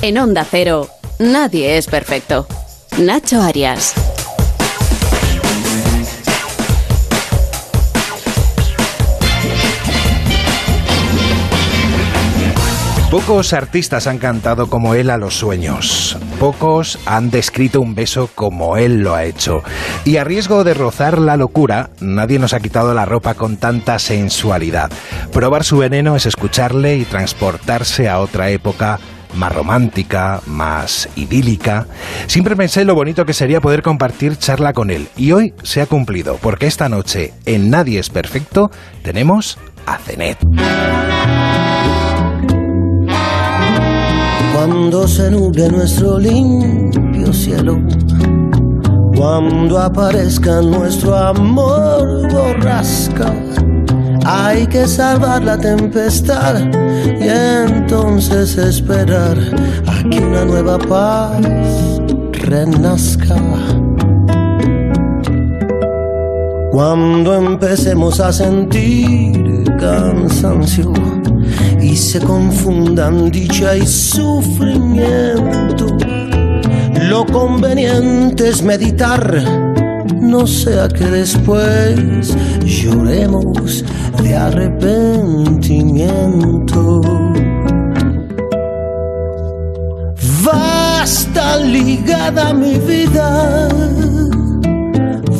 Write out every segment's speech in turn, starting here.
En Onda Cero, nadie es perfecto. Nacho Arias. Pocos artistas han cantado como él a los sueños. Pocos han descrito un beso como él lo ha hecho. Y a riesgo de rozar la locura, nadie nos ha quitado la ropa con tanta sensualidad. Probar su veneno es escucharle y transportarse a otra época más romántica, más idílica. Siempre pensé lo bonito que sería poder compartir charla con él. Y hoy se ha cumplido, porque esta noche en Nadie es Perfecto tenemos a Zenet. Cuando se nuble nuestro limpio cielo, cuando aparezca nuestro amor borrasca, hay que salvar la tempestad y entonces esperar a que una nueva paz renazca. Cuando empecemos a sentir cansancio y se confundan dicha y sufrimiento. Lo conveniente es meditar, no sea que después lloremos de arrepentimiento. Basta ligada mi vida,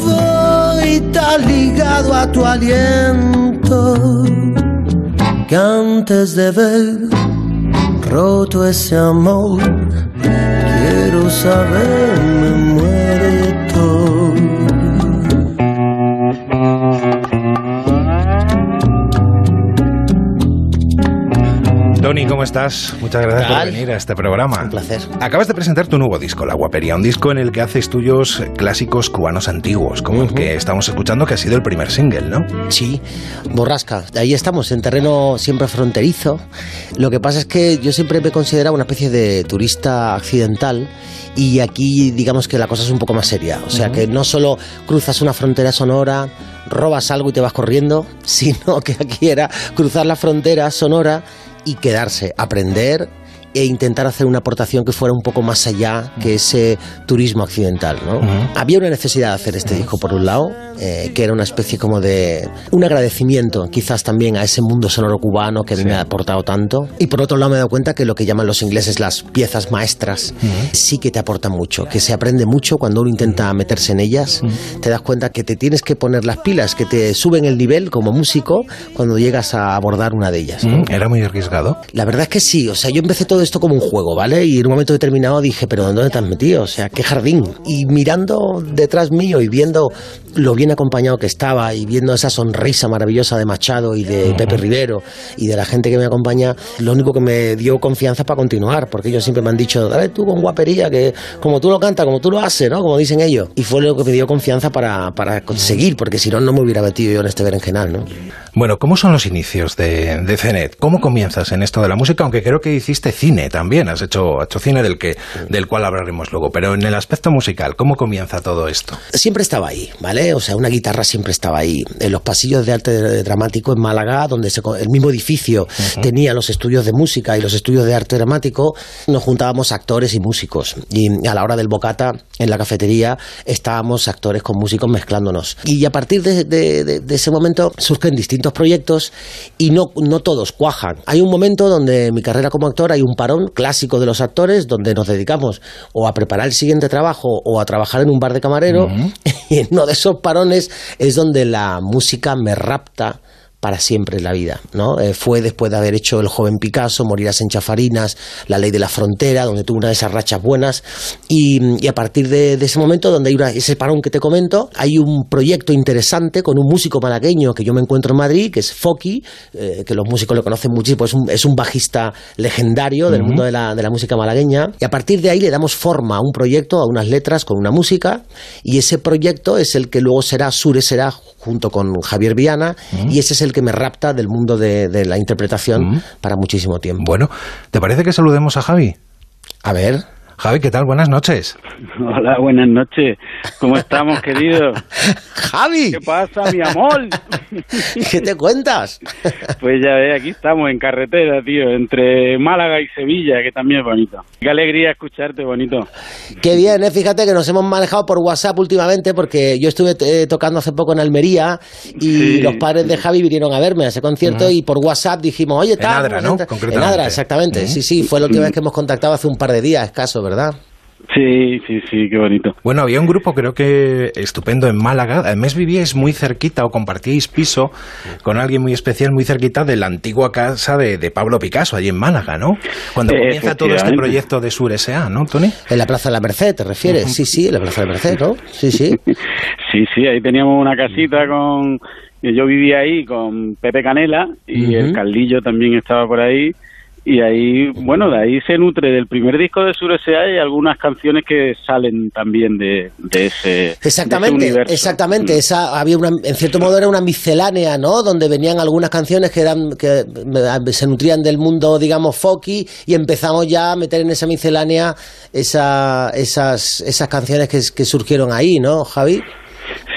voy tan ligado a tu aliento que antes de ver roto ese amor, quiero saber me muerto. Tony, ¿cómo estás? Muchas gracias por venir a este programa. Un placer. Acabas de presentar tu nuevo disco, La Guapería, un disco en el que haces tuyos clásicos cubanos antiguos, como el que estamos escuchando, que ha sido el primer single, ¿no? Sí, borrasca. Ahí estamos, en terreno siempre fronterizo. Lo que pasa es que yo siempre me he considerado una especie de turista accidental y aquí digamos que la cosa es un poco más seria. O sea, que no solo cruzas una frontera sonora, robas algo y te vas corriendo, sino que aquí era cruzar la frontera sonora y quedarse, aprender e intentar hacer una aportación que fuera un poco más allá que ese turismo accidental. ¿no? Había una necesidad de hacer este disco, por un lado, eh, que era una especie como de un agradecimiento quizás también a ese mundo sonoro cubano que a mí me ha aportado tanto. Y por otro lado me he dado cuenta que lo que llaman los ingleses las piezas maestras sí que te aportan mucho, que se aprende mucho cuando uno intenta meterse en ellas. Te das cuenta que te tienes que poner las pilas, que te suben el nivel como músico cuando llegas a abordar una de ellas. ¿no? ¿Era muy arriesgado? La verdad es que sí, o sea, yo empecé todo esto como un juego, ¿vale? Y en un momento determinado dije, pero ¿dónde te has metido? O sea, qué jardín. Y mirando detrás mío y viendo lo bien acompañado que estaba y viendo esa sonrisa maravillosa de Machado y de Pepe Rivero y de la gente que me acompaña, lo único que me dio confianza para continuar, porque ellos siempre me han dicho, dale tú con guapería, que como tú lo cantas, como tú lo haces, ¿no? Como dicen ellos. Y fue lo que me dio confianza para, para conseguir, porque si no, no me hubiera metido yo en este berenjenal, ¿no? Bueno, ¿cómo son los inicios de, de Zenet? ¿Cómo comienzas en esto de la música? Aunque creo que hiciste cine también, has hecho, has hecho cine del, que, del cual hablaremos luego, pero en el aspecto musical, ¿cómo comienza todo esto? Siempre estaba ahí, ¿vale? O sea, una guitarra siempre estaba ahí. En los pasillos de arte dramático en Málaga, donde se, el mismo edificio tenía los estudios de música y los estudios de arte dramático, nos juntábamos actores y músicos. Y a la hora del bocata, en la cafetería, estábamos actores con músicos mezclándonos. Y a partir de, de, de, de ese momento surgen distintos proyectos y no, no todos cuajan. Hay un momento donde en mi carrera como actor hay un parón clásico de los actores donde nos dedicamos o a preparar el siguiente trabajo o a trabajar en un bar de camarero y en uno de esos parones es donde la música me rapta para siempre en la vida, ¿no? Eh, fue después de haber hecho El joven Picasso, Morirás en Chafarinas, La ley de la frontera, donde tuve una de esas rachas buenas, y, y a partir de, de, ese momento, donde hay una, ese parón que te comento, hay un proyecto interesante con un músico malagueño que yo me encuentro en Madrid, que es Foki, eh, que los músicos lo conocen muchísimo, es un, es un bajista legendario del uh -huh. mundo de la, de la música malagueña, y a partir de ahí le damos forma a un proyecto, a unas letras, con una música, y ese proyecto es el que luego será Sure será junto con Javier Viana, uh -huh. y ese es el que me rapta del mundo de, de la interpretación -huh. para muchísimo tiempo. Bueno, ¿te parece que saludemos a Javi? A ver. Javi, ¿qué tal? Buenas noches. Hola, buenas noches. ¿Cómo estamos, querido? Javi. ¿Qué pasa, mi amor? ¿Qué te cuentas? Pues ya ves, aquí estamos en carretera, tío, entre Málaga y Sevilla, que también es bonito. Qué alegría escucharte, bonito. Qué bien, ¿eh? fíjate que nos hemos manejado por WhatsApp últimamente porque yo estuve eh, tocando hace poco en Almería y Sí. los padres de Javi vinieron a verme a ese concierto y por WhatsApp dijimos, oye, En tal. Adra, vamos ¿no? a entrar". Concretamente. En Adra, exactamente. Sí, sí, fue la última vez que hemos contactado hace un par de días, escaso, ¿verdad? Sí, sí, sí, qué bonito. Bueno, había un grupo creo que estupendo en Málaga. Además vivíais muy cerquita o compartíais piso con alguien muy especial, muy cerquita de la antigua casa de, de Pablo Picasso, allí en Málaga, ¿no? Cuando Eh, comienza todo este proyecto de Sur S.A., ¿no, Tony? En la Plaza de la Merced, ¿te refieres? Sí, sí, en la Plaza de la Merced, ¿no? Sí, sí. Sí, sí, ahí teníamos una casita con... Yo vivía ahí con Pepe Canela y el Caldillo también estaba por ahí. Y ahí, bueno, de ahí se nutre del primer disco de Sur S.A. y algunas canciones que salen también de, de ese de ese Exactamente, universo. exactamente. Mm. Esa había una, en cierto modo era una miscelánea, ¿no? Donde venían algunas canciones que eran que se nutrían del mundo, digamos, folky y empezamos ya a meter en esa miscelánea esa, esas esas canciones que, que surgieron ahí, ¿no, Javi?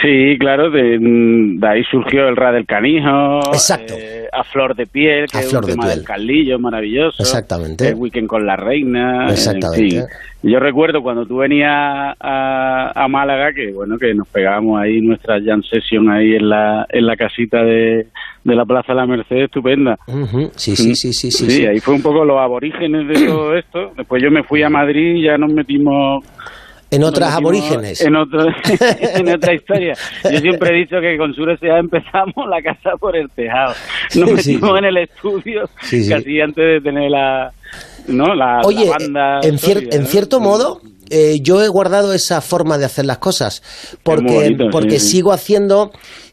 Sí, claro, de, de ahí surgió el Ra del Canijo, Exacto. eh, A Flor de Piel, que A es Flor un de tema Piel. del Caldillo maravilloso. Exactamente. El Weekend con la Reina. en Exactamente. fin. Yo recuerdo cuando tú venías a, a Málaga que, bueno, que nos pegábamos ahí nuestra jam session ahí en la, en la casita de, de la Plaza de la Merced, estupenda. Sí, sí, sí, sí, sí. Sí, sí. ahí fue un poco los aborígenes de todo esto. Después yo me fui a Madrid y ya nos metimos En otras aborígenes. En, otro- en otra historia. Yo siempre he dicho que con Sur S.A. empezamos la casa por el tejado. Nos metimos sí. en el estudio Sí, casi antes de tener la, ¿no? la, banda. en, cier- sólida, en ¿no? cierto modo, eh, yo he guardado esa forma de hacer las cosas, porque, bonito, porque sí, sí. sigo haciendo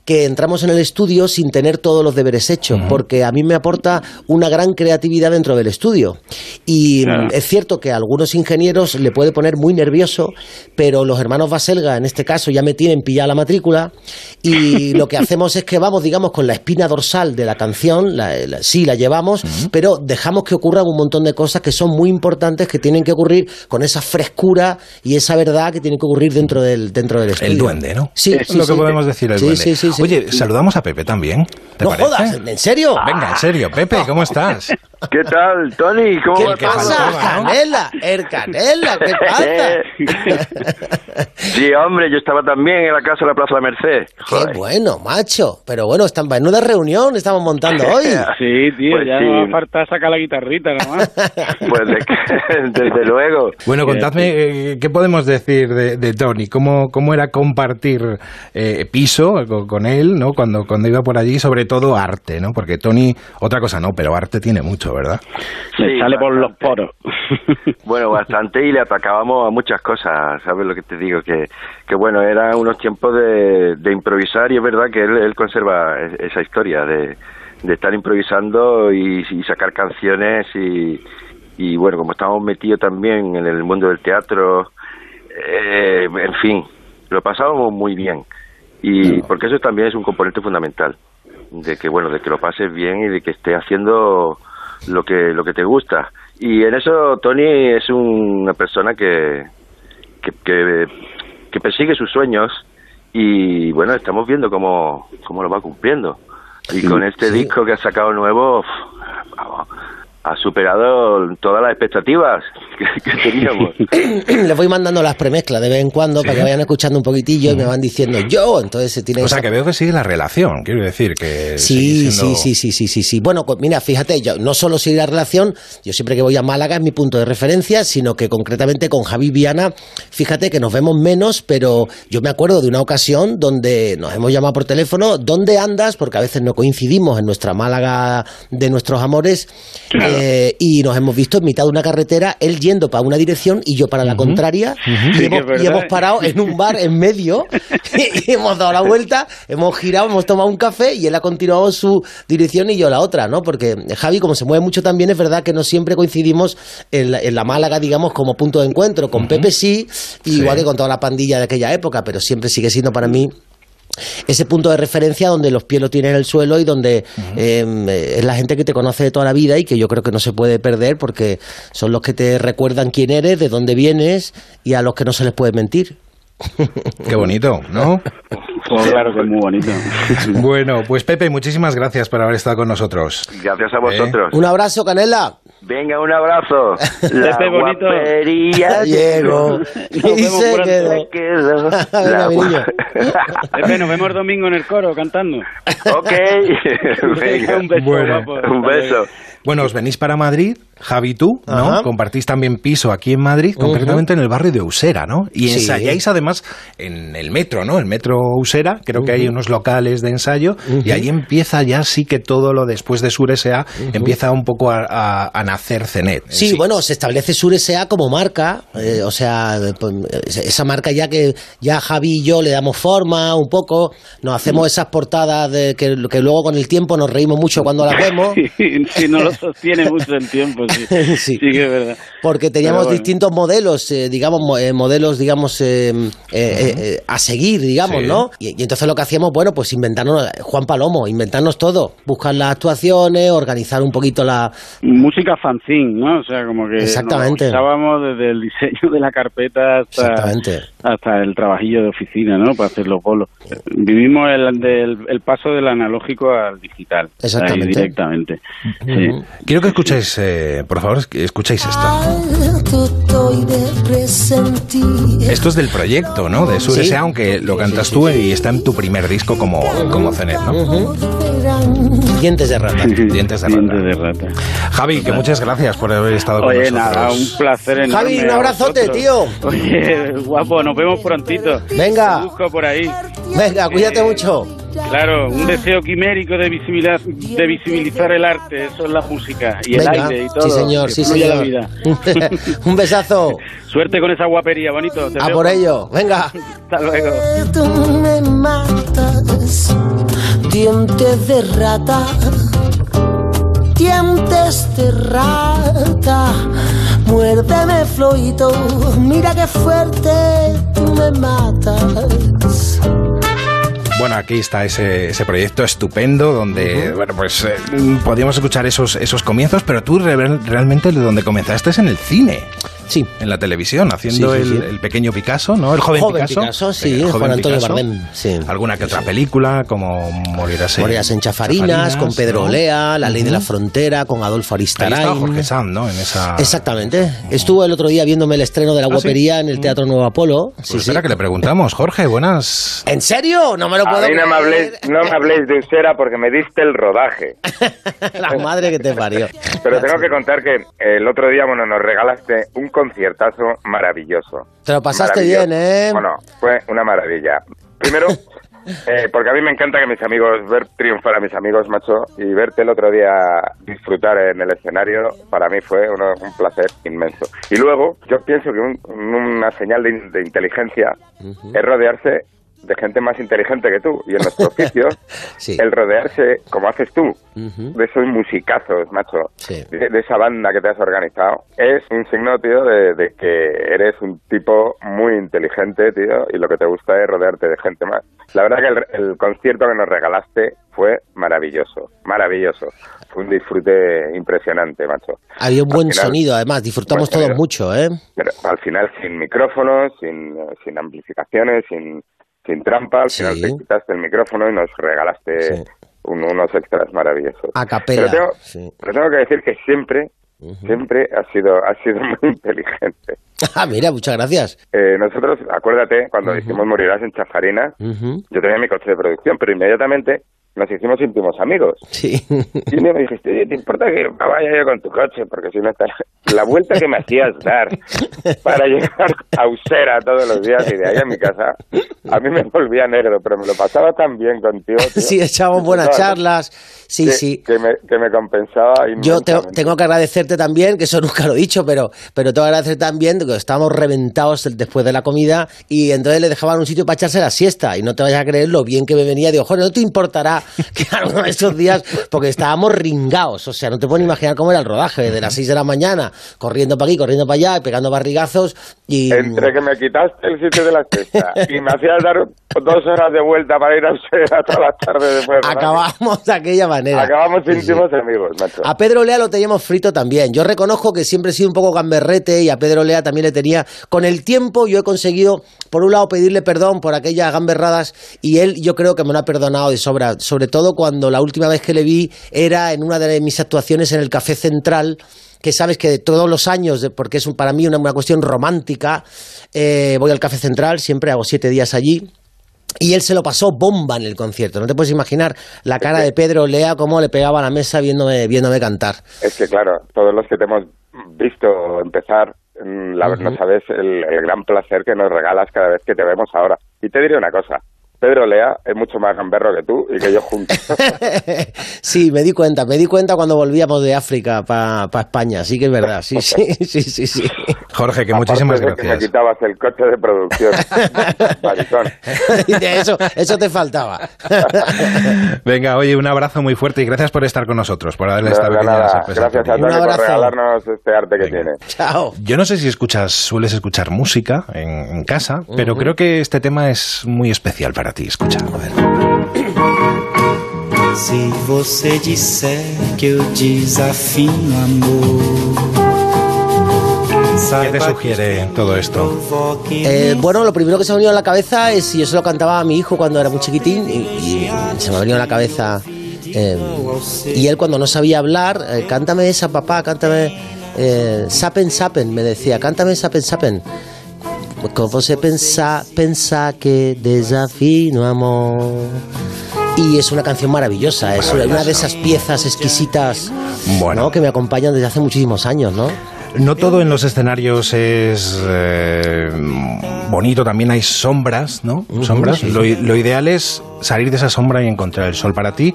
que entramos en el estudio sin tener todos los deberes hechos, porque a mí me aporta una gran creatividad dentro del estudio. Y Claro. es cierto que a algunos ingenieros le puede poner muy nervioso, pero los hermanos Baselga, en este caso, ya me tienen pillada la matrícula y lo que hacemos es que vamos, digamos, con la espina dorsal de la canción, la, la- sí la llevamos, pero dejamos que ocurran un montón de cosas que son muy importantes, que tienen que ocurrir con esa frescura y esa verdad que tiene que ocurrir dentro del, dentro del estudio. El duende, ¿no? Sí, es sí, lo que sí. podemos decir el Sí, duende. Oye, saludamos a Pepe también. ¿Te No parece? jodas, ¿en serio? Venga, en serio, Pepe, ¿cómo estás? ¿Qué tal, Tony? ¿Cómo ¿Qué pasa. Canela? El Canela, ¿qué pasa? Sí, hombre, yo estaba también en la casa de la Plaza de la Merced. Qué Joder. bueno, macho. Pero bueno, está en menuda reunión estamos montando hoy. Sí, tío, Pues ya sí. no va a faltar sacar la guitarrita nomás. Pues de- desde luego. Bueno, contadme, eh, ¿qué podemos decir de, de Tony? ¿Cómo, ¿Cómo era compartir eh, piso con, con él, ¿no? Cuando, cuando iba por allí, sobre todo arte, ¿no? Porque Tony, otra cosa no, pero arte tiene mucho, ¿verdad? Sí, sale por los poros. Bueno, bastante y le atacábamos a muchas cosas, ¿sabes lo que te digo? Que, que bueno, eran unos tiempos de, de improvisar y es verdad que él, él conserva esa historia de, de estar improvisando y, y sacar canciones y, y bueno, como estamos metidos también en el mundo del teatro, eh, en fin, lo pasábamos muy bien y porque eso también es un componente fundamental de que bueno de que lo pases bien y de que estés haciendo lo que lo que te gusta y en eso Tony es una persona que que, que, que persigue sus sueños y bueno estamos viendo cómo, cómo lo va cumpliendo y con este sí. disco que ha sacado nuevo vamos, ha superado todas las expectativas que, que teníamos. Les voy mandando las premezclas de vez en cuando para que vayan escuchando un poquitillo y me van diciendo yo, entonces se tiene O sea, esa- que veo que sigue la relación, quiero decir, que Sí, siendo- sí, sí, sí, sí, sí, sí. Bueno, pues mira, fíjate, yo no solo sigue la relación, yo siempre que voy a Málaga es mi punto de referencia, sino que concretamente con Javi Viana, fíjate que nos vemos menos, pero yo me acuerdo de una ocasión donde nos hemos llamado por teléfono, ¿dónde andas? Porque a veces no coincidimos en nuestra Málaga de nuestros amores, eh, y nos hemos visto en mitad de una carretera, él yendo para una dirección y yo para la contraria, y, Sí, hemos, y parado en un bar en medio y hemos dado la vuelta, hemos girado, hemos tomado un café y él ha continuado su dirección y yo la otra, ¿no? Porque Javi, como se mueve mucho también, es verdad que no siempre coincidimos en la, en la Málaga, digamos, como punto de encuentro. Con Pepe sí, igual que con toda la pandilla de aquella época, pero siempre sigue siendo para mí ese punto de referencia donde los pies lo tienen en el suelo y donde em, es la gente que te conoce de toda la vida y que yo creo que no se puede perder porque son los que te recuerdan quién eres, de dónde vienes y a los que no se les puede mentir. Qué bonito, ¿no? Pues claro que es muy bonito. Bueno, pues Pepe, muchísimas gracias por haber estado con nosotros. Gracias a vosotros. Un abrazo, Canela. Venga, un abrazo. La guapería Llego. Nos Y vemos se pronto. quedó. La. Pepe, nos vemos domingo en el coro cantando. ok. Venga. un beso, Bueno. guapo. Un beso. Bueno, os venís para Madrid, Javi, tú, ¿no? Ajá. Compartís también piso aquí en Madrid, concretamente en el barrio de Usera, ¿no? Y Sí. ensayáis además en el metro, ¿no? El metro Usera, creo que hay unos locales de ensayo y ahí empieza ya sí que todo lo después de Sur S.A. empieza un poco a, a- a nacer Cenet. Sí, bueno, se establece Sur S.A. como marca, eh, o sea, pues, eh, esa marca ya que ya Javi y yo le damos forma un poco, nos hacemos esas portadas de que, que luego con el tiempo nos reímos mucho cuando las vemos. si no lo sostiene mucho el tiempo, sí. Sí. sí. que es verdad. Porque teníamos bueno. distintos modelos, eh, digamos, mo- eh, modelos, digamos, eh, eh, eh, eh, a seguir, digamos, Sí. ¿no? Y, y entonces lo que hacíamos, bueno, pues inventarnos, Juan Palomo, inventarnos todo, buscar las actuaciones, organizar un poquito la... Música fanzine, ¿no? O sea, como que Exactamente. nos usábamos desde el diseño de la carpeta hasta, Exactamente. hasta el trabajillo de oficina, ¿no? Para hacer los bolos. Vivimos el, del- el paso del analógico al digital. Exactamente. Ahí directamente. Sí. Quiero que escuchéis, eh, por favor, que escuchéis esto. Esto es del proyecto, ¿no? De Sur Sí. Aunque lo cantas tú y está en tu primer disco como, como Cenet, ¿no? Verán. Dientes de rata. Dientes de Dientes rata. de rata. Javi, que muchas gracias por haber estado con Oye, nosotros. nada, un placer enorme. Javi, un abrazote, tío. Oye, guapo, nos vemos prontito. Venga. Te busco por ahí. Venga, cuídate mucho. Claro, un deseo quimérico de visibilizar, de visibilizar el arte, eso es la música y el aire y todo. Sí, señor, sí, señor. la vida. un besazo. Suerte con esa guapería, bonito. Te A veo por ello. Venga. Hasta luego. Dientes de rata. Dientes de rata. Muérdeme, Floito. Mira qué fuerte tú me matas. Bueno, aquí está ese, ese proyecto estupendo donde, bueno, pues eh, podíamos escuchar esos, esos comienzos, pero tú re- realmente de donde comenzaste es en el cine, Sí. en la televisión, haciendo Sí, sí, el, sí. el pequeño Picasso, ¿no? El joven, Joven Picasso. Picasso, sí, El joven Juan Antonio Picasso. Bardem, sí. Alguna que Sí, otra sí. película, como Morirás en, Morirás en Chafarinas, con Pedro ¿no? Olea, La Ley de la. Frontera, con Adolfo Ahí estaba Aristarain. Jorge Sanz, ¿no? En esa... Exactamente. Estuvo el otro día viéndome el estreno de La ¿Ah, sí? Guapería en el Teatro Nuevo Apolo. Pues Sí, sí. espera que le preguntamos. Jorge, buenas... ¿En serio? No me lo puedo A mí no me, habléis, no me habléis de Usera porque me diste el rodaje. La madre que te parió. Pero tengo que contar que el otro día, bueno, nos regalaste un conciertazo maravilloso. Te lo pasaste bien, ¿eh? Bueno, fue una maravilla. Primero, eh, porque a mí me encanta que mis amigos, ver triunfar a mis amigos, macho, y verte el otro día disfrutar en el escenario, para mí fue uno- un placer inmenso. Y luego, yo pienso que un- una señal de, de inteligencia es rodearse de gente más inteligente que tú. Y en nuestro oficio, Sí. el rodearse, como haces tú, de esos musicazos, macho, Sí. de, de esa banda que te has organizado, es un signo, tío, de, de que eres un tipo muy inteligente, tío, y lo que te gusta es rodearte de gente más. La verdad que el, el concierto que nos regalaste fue maravilloso, maravilloso. Fue un disfrute impresionante, macho. Había un buen final- sonido, además. Disfrutamos todos mucho, ¿eh? Pero al final sin micrófonos, sin, sin amplificaciones, sin, sin trampa, al Sí. final te quitaste el micrófono y nos regalaste Sí. un- unos extras maravillosos. A capela. Pero tengo, sí. pero tengo que decir que siempre, siempre ha sido, ha sido muy inteligente. Ah, mira, muchas gracias. Eh, nosotros, acuérdate, cuando hicimos Morirás en Chafarinas, Ujú. yo tenía mi coche de producción, pero inmediatamente nos hicimos íntimos amigos. Sí. Y un día me dijiste, oye, ¿te importa que vaya yo con tu coche? Porque si no está... La vuelta que me hacías dar para llegar a Usera todos los días y de ahí a mi casa, a mí me volvía negro, pero me lo pasaba tan bien contigo. tío. Sí, echábamos buenas charlas. Sí, que, sí. Que me, que me compensaba Yo tengo, inmensamente. tengo que agradecerte también, que eso nunca lo he dicho, pero, pero tengo que agradecerte también que estábamos reventados después de la comida y entonces le dejaban un sitio para echarse la siesta y no te vayas a creer lo bien que me venía. Digo, joder, no te importará que alguno de esos días, porque estábamos ringados, o sea, no te puedes imaginar cómo era el rodaje, de las 6 de la mañana, corriendo para aquí, corriendo para allá, pegando barrigazos y... Entre que me quitaste el sitio de la cesta y me hacías dar dos horas de vuelta para ir a todas las tardes después. de Acabamos de aquella manera. Acabamos Sí, sí. íntimos amigos, macho. A Pedro Lea lo teníamos frito también. Yo reconozco que siempre he sido un poco gamberrete y a Pedro Lea también le tenía. Con el tiempo yo he conseguido, por un lado, pedirle perdón por aquellas gamberradas y él yo creo que me lo ha perdonado de sobra. Sobre todo cuando la última vez que le vi era en una de mis actuaciones en el Café Central que sabes que de todos los años, porque es un- para mí una, una cuestión romántica, eh, voy al Café Central, siempre hago siete días allí, y él se lo pasó bomba en el concierto. No te puedes imaginar la cara de Pedro Lea cómo le pegaba a la mesa viéndome, viéndome cantar. Es que claro, todos los que te hemos visto empezar, mm, la, no sabes el, el gran placer que nos regalas cada vez que te vemos ahora. Y te diré una cosa, Pedro Lea es mucho más gamberro que tú y que yo juntos. sí, me di cuenta, me di cuenta cuando volvíamos de África para España, sí que es verdad, sí, sí, sí, sí, sí. Jorge, que Aparte muchísimas de que me gracias. quitabas el coche de producción. Eso, eso te faltaba. Venga, oye, un abrazo muy fuerte y gracias por estar con nosotros, por darle No, esta pequeña sorpresa. Gracias a Un Tony por regalarnos este arte que Venga. tiene. Chao. Yo no sé si escuchas, sueles escuchar música en, en casa, pero creo que este tema es muy especial para ti. Escucha. A ver. Se você disser que eu desafio amor. ¿Qué te sugiere todo esto? Eh, bueno, lo primero que se me ha venido a la cabeza es si yo se lo cantaba a mi hijo cuando era muy chiquitín y, y se me ha venido a la cabeza. eh, y él cuando no sabía hablar, eh, cántame esa papá, cántame eh, Sapen Sapen, me decía, cántame Sapen Sapen. Como se pensa, pensa que desafino amor. Y es una canción maravillosa, es una de esas piezas exquisitas Bueno. ¿no? que me acompañan desde hace muchísimos años, ¿no? No todo en los escenarios es eh, bonito, también hay sombras, ¿no? Sombras. Lo, i- lo ideal es salir de esa sombra y encontrar el sol para ti.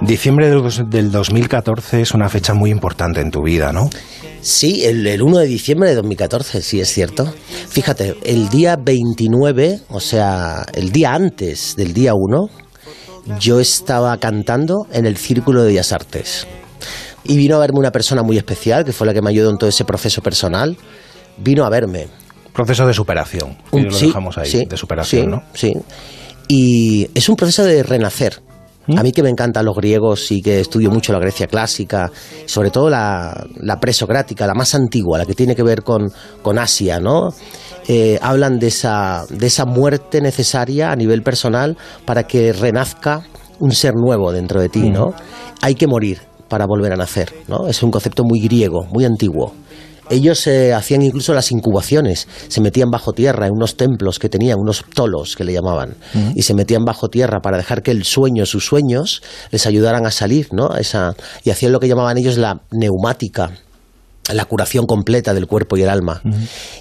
Diciembre del, del 2014 es una fecha muy importante en tu vida, ¿no? Sí, el, el 1 de diciembre de 2014, sí es cierto. Fíjate, el día 29, o sea, el día antes del día 1, yo estaba cantando en el Círculo de Bellas Artes. Y vino a verme una persona muy especial, que fue la que me ayudó en todo ese proceso personal. Vino a verme. Proceso de superación. Un- lo sí, dejamos ahí, sí, de superación, sí, ¿no? Sí. Y es un proceso de renacer. ¿Mm? A mí que me encantan los griegos y que estudio mucho la Grecia clásica, sobre todo la, la presocrática, la más antigua, la que tiene que ver con, con Asia, ¿no? Eh, hablan de esa, de esa muerte necesaria a nivel personal para que renazca un ser nuevo dentro de ti, ¿no? Hay que morir para volver a nacer, ¿no? Es un concepto muy griego, muy antiguo. Ellos eh, hacían incluso las incubaciones, se metían bajo tierra en unos templos que tenían, unos tolos que le llamaban, y se metían bajo tierra para dejar que el sueño, sus sueños, les ayudaran a salir, ¿no? Esa, y hacían lo que llamaban ellos la neumática, la curación completa del cuerpo y el alma.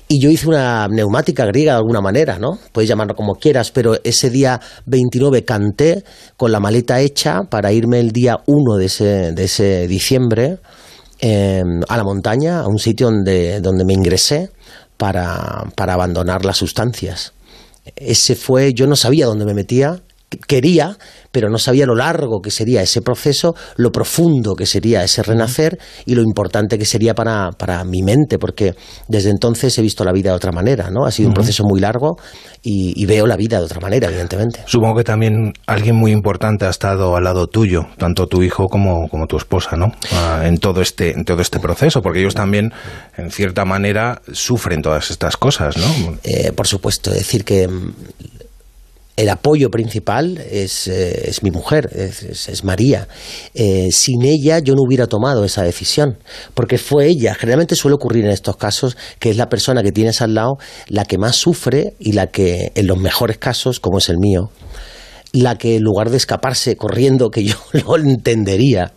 Y yo hice una neumática griega de alguna manera, ¿no? Puedes llamarlo como quieras, pero ese día 29 canté con la maleta hecha para irme el día 1 de ese, de ese diciembre eh, a la montaña, a un sitio donde, donde me ingresé para, para abandonar las sustancias. Ese fue, yo no sabía dónde me metía, quería, pero no sabía lo largo que sería ese proceso, lo profundo que sería ese renacer y lo importante que sería para, para mi mente, porque desde entonces he visto la vida de otra manera, ¿no? Ha sido un proceso muy largo y, y veo la vida de otra manera, evidentemente. Supongo que también alguien muy importante ha estado al lado tuyo, tanto tu hijo como, como tu esposa, ¿no? Ah, en todo este en todo este proceso, porque ellos también, en cierta manera, sufren todas estas cosas, ¿no? Eh, por supuesto, es decir que mm, el apoyo principal es, eh, es mi mujer, es, es- María. Eh, sin ella yo no hubiera tomado esa decisión, porque fue ella, generalmente suele ocurrir en estos casos, que es la persona que tienes al lado la que más sufre y la que, en los mejores casos, como es el mío, la que en lugar de escaparse corriendo, que yo lo entendería,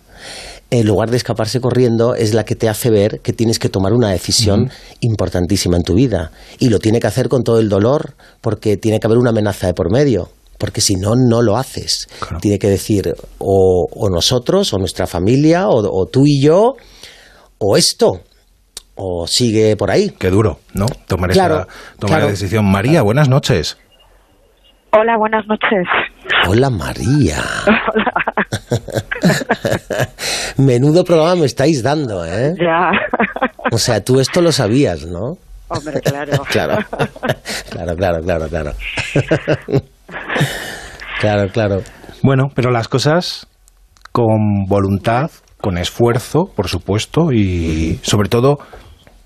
en lugar de escaparse corriendo, es la que te hace ver que tienes que tomar una decisión importantísima en tu vida. Y lo tiene que hacer con todo el dolor, porque tiene que haber una amenaza de por medio. porque si no, no lo haces. Tiene que decir o, o nosotros, o nuestra familia, o, o tú y yo, o esto, o sigue por ahí. Qué duro, ¿no? Tomar, Claro, esa, tomar claro. la decisión. María, buenas noches. Hola, buenas noches. Hola María. Menudo programa me estáis dando, ¿eh? Ya. O sea, tú esto lo sabías, ¿no? Hombre, claro. Claro, claro, claro, claro, claro. Claro, claro. Bueno, pero las cosas con voluntad, con esfuerzo, por supuesto, y sobre todo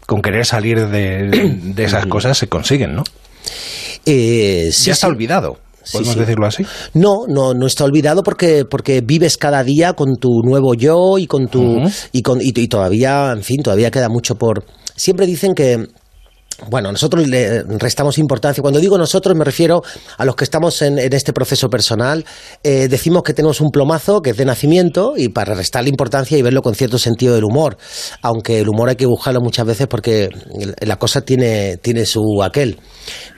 con querer salir de, de esas cosas se consiguen, ¿no? Eh, sí, ya está sí. olvidado, Sí, podemos sí. decirlo así. No, no, no está olvidado porque, porque vives cada día con tu nuevo yo y con tu y con y, y todavía, en fin, todavía queda mucho por. Siempre dicen que bueno, nosotros le restamos importancia. Cuando digo nosotros me refiero a los que estamos en, en este proceso personal. Eh, decimos que tenemos un plomazo que es de nacimiento y para restarle importancia y verlo con cierto sentido del humor. Aunque el humor hay que buscarlo muchas veces porque la cosa tiene, tiene su aquel.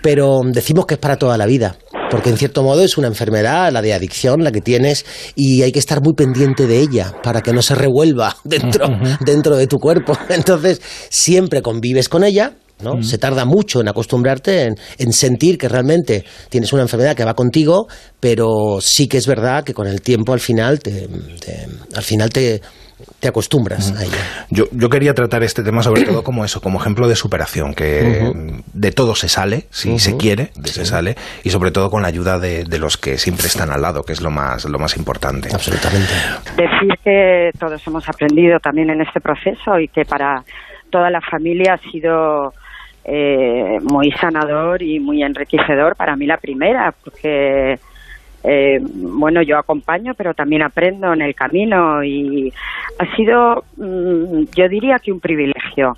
Pero decimos que es para toda la vida. Porque en cierto modo es una enfermedad, la de adicción, la que tienes, y hay que estar muy pendiente de ella para que no se revuelva dentro, dentro de tu cuerpo. Entonces, siempre convives con ella, ¿no? Se tarda mucho en acostumbrarte, en, en sentir que realmente tienes una enfermedad que va contigo, pero sí que es verdad que con el tiempo al final te, te- al final te, te acostumbras a ella. Yo, yo quería tratar este tema sobre todo como eso, como ejemplo de superación, que de todo se sale, si se quiere, se sale, y sobre todo con la ayuda de, de los que siempre están al lado, que es lo más, lo más importante. Absolutamente. Decir que todos hemos aprendido también en este proceso y que para toda la familia ha sido eh, muy sanador y muy enriquecedor. Para mí la primera, porque eh, bueno, yo acompaño, pero también aprendo en el camino y ha sido, mm, yo diría que un privilegio.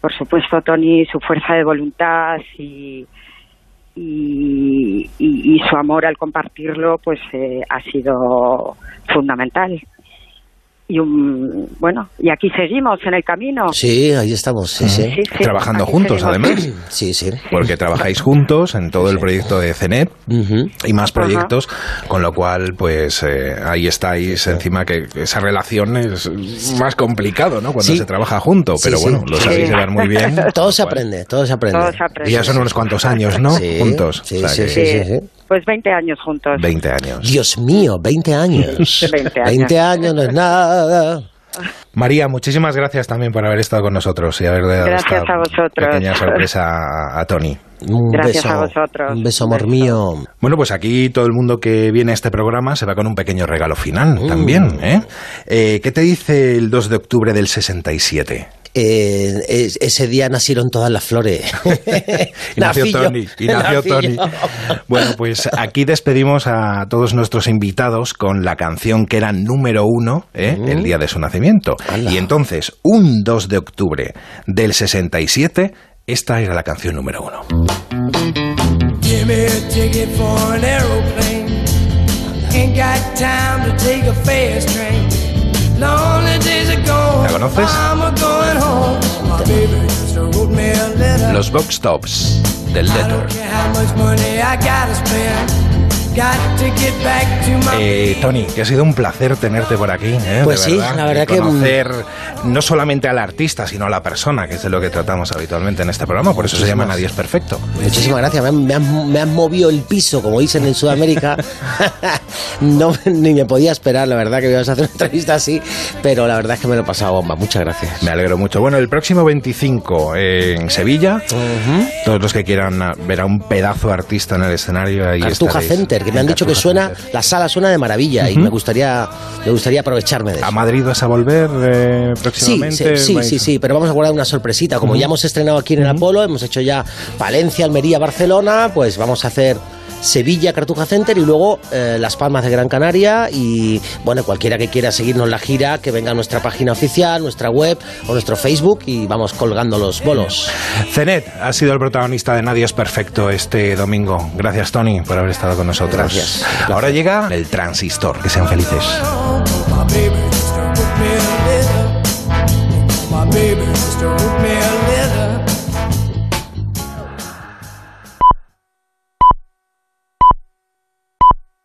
Por supuesto, Tony, su fuerza de voluntad y, y, y- y su amor al compartirlo, pues eh, ha sido fundamental. Y un, bueno, y aquí seguimos en el camino. Sí, ahí estamos, sí, sí. Sí, sí, Trabajando aquí juntos, seguimos. además. Sí, sí. Porque trabajáis juntos en todo el proyecto de CENET y más proyectos, con lo cual, pues eh, ahí estáis encima que esa relación es más complicado, ¿no? Cuando Sí. se trabaja junto, pero Sí, bueno, sí. lo sabéis Sí. llevar muy bien. Todo se aprende, todo se aprende. Todo se aprende. Y ya son unos cuantos años, ¿no? Sí, Juntos. sí, O sea sí, que sí, sí, sí. Pues 20 años juntos. 20 años. Dios mío, 20 años. 20 años. 20 años no es nada. María, muchísimas gracias también por haber estado con nosotros y haberle dado Gracias esta a vosotros. pequeña sorpresa a, a Tony. Un Gracias beso, a vosotros. Un beso, amor beso. mío. Bueno, pues aquí todo el mundo que viene a este programa se va con un pequeño regalo final Mm. también. ¿eh? Eh, ¿Qué te dice el 2 de octubre del 67? Eh, es- ese día nacieron todas las flores. Y nació. Tony. Y nació Tony. Bueno, pues aquí despedimos a todos nuestros invitados con la canción que era número uno ¿eh? el día de su nacimiento. Mm. Ala. Y entonces, un 2 de octubre del 67, esta era la canción número uno. Give me a ticket for an aeroplane. Ain't got time to take a fast train. ¿La conoces? Los Box Tops del Letter. Eh, Tony, que ha sido un placer tenerte por aquí. ¿eh? Pues De sí, la verdad Y que- Conocer no solamente al artista, sino a la persona, que es de lo que tratamos habitualmente en este programa. Por eso se llama Nadie es Perfecto. Muchísimas gracias. Me han, me han movido el piso, como dicen en Sudamérica. no, ni me podía esperar, la verdad, que me ibas a hacer una entrevista así. Pero la verdad es que me lo he pasado bomba. Muchas gracias. Me alegro mucho. Bueno, el próximo 25 en Sevilla, todos los que quieran ver a un pedazo de artista en el escenario ahí Cartuja estaréis. Center, me han dicho que suena, la sala suena de maravilla y me gustaría, me gustaría aprovecharme de eso. ¿A Madrid vas a volver eh, Sí, próximamente? sí, sí, ¿Vais sí, sí, pero vamos a guardar una sorpresita. Como ya hemos estrenado aquí en el Apolo, hemos hecho ya Valencia, Almería, Barcelona, pues vamos a hacer Sevilla, Cartuja Center y luego eh, Las Palmas de Gran Canaria. Y bueno, cualquiera que quiera seguirnos la gira, que venga a nuestra página oficial, nuestra web o nuestro Facebook y vamos colgando los bolos. Cenet ha sido el protagonista de Nadie es Perfecto este domingo. Gracias, Tony, por haber estado con nosotros. Gracias. Ahora llega el transistor. Que sean felices.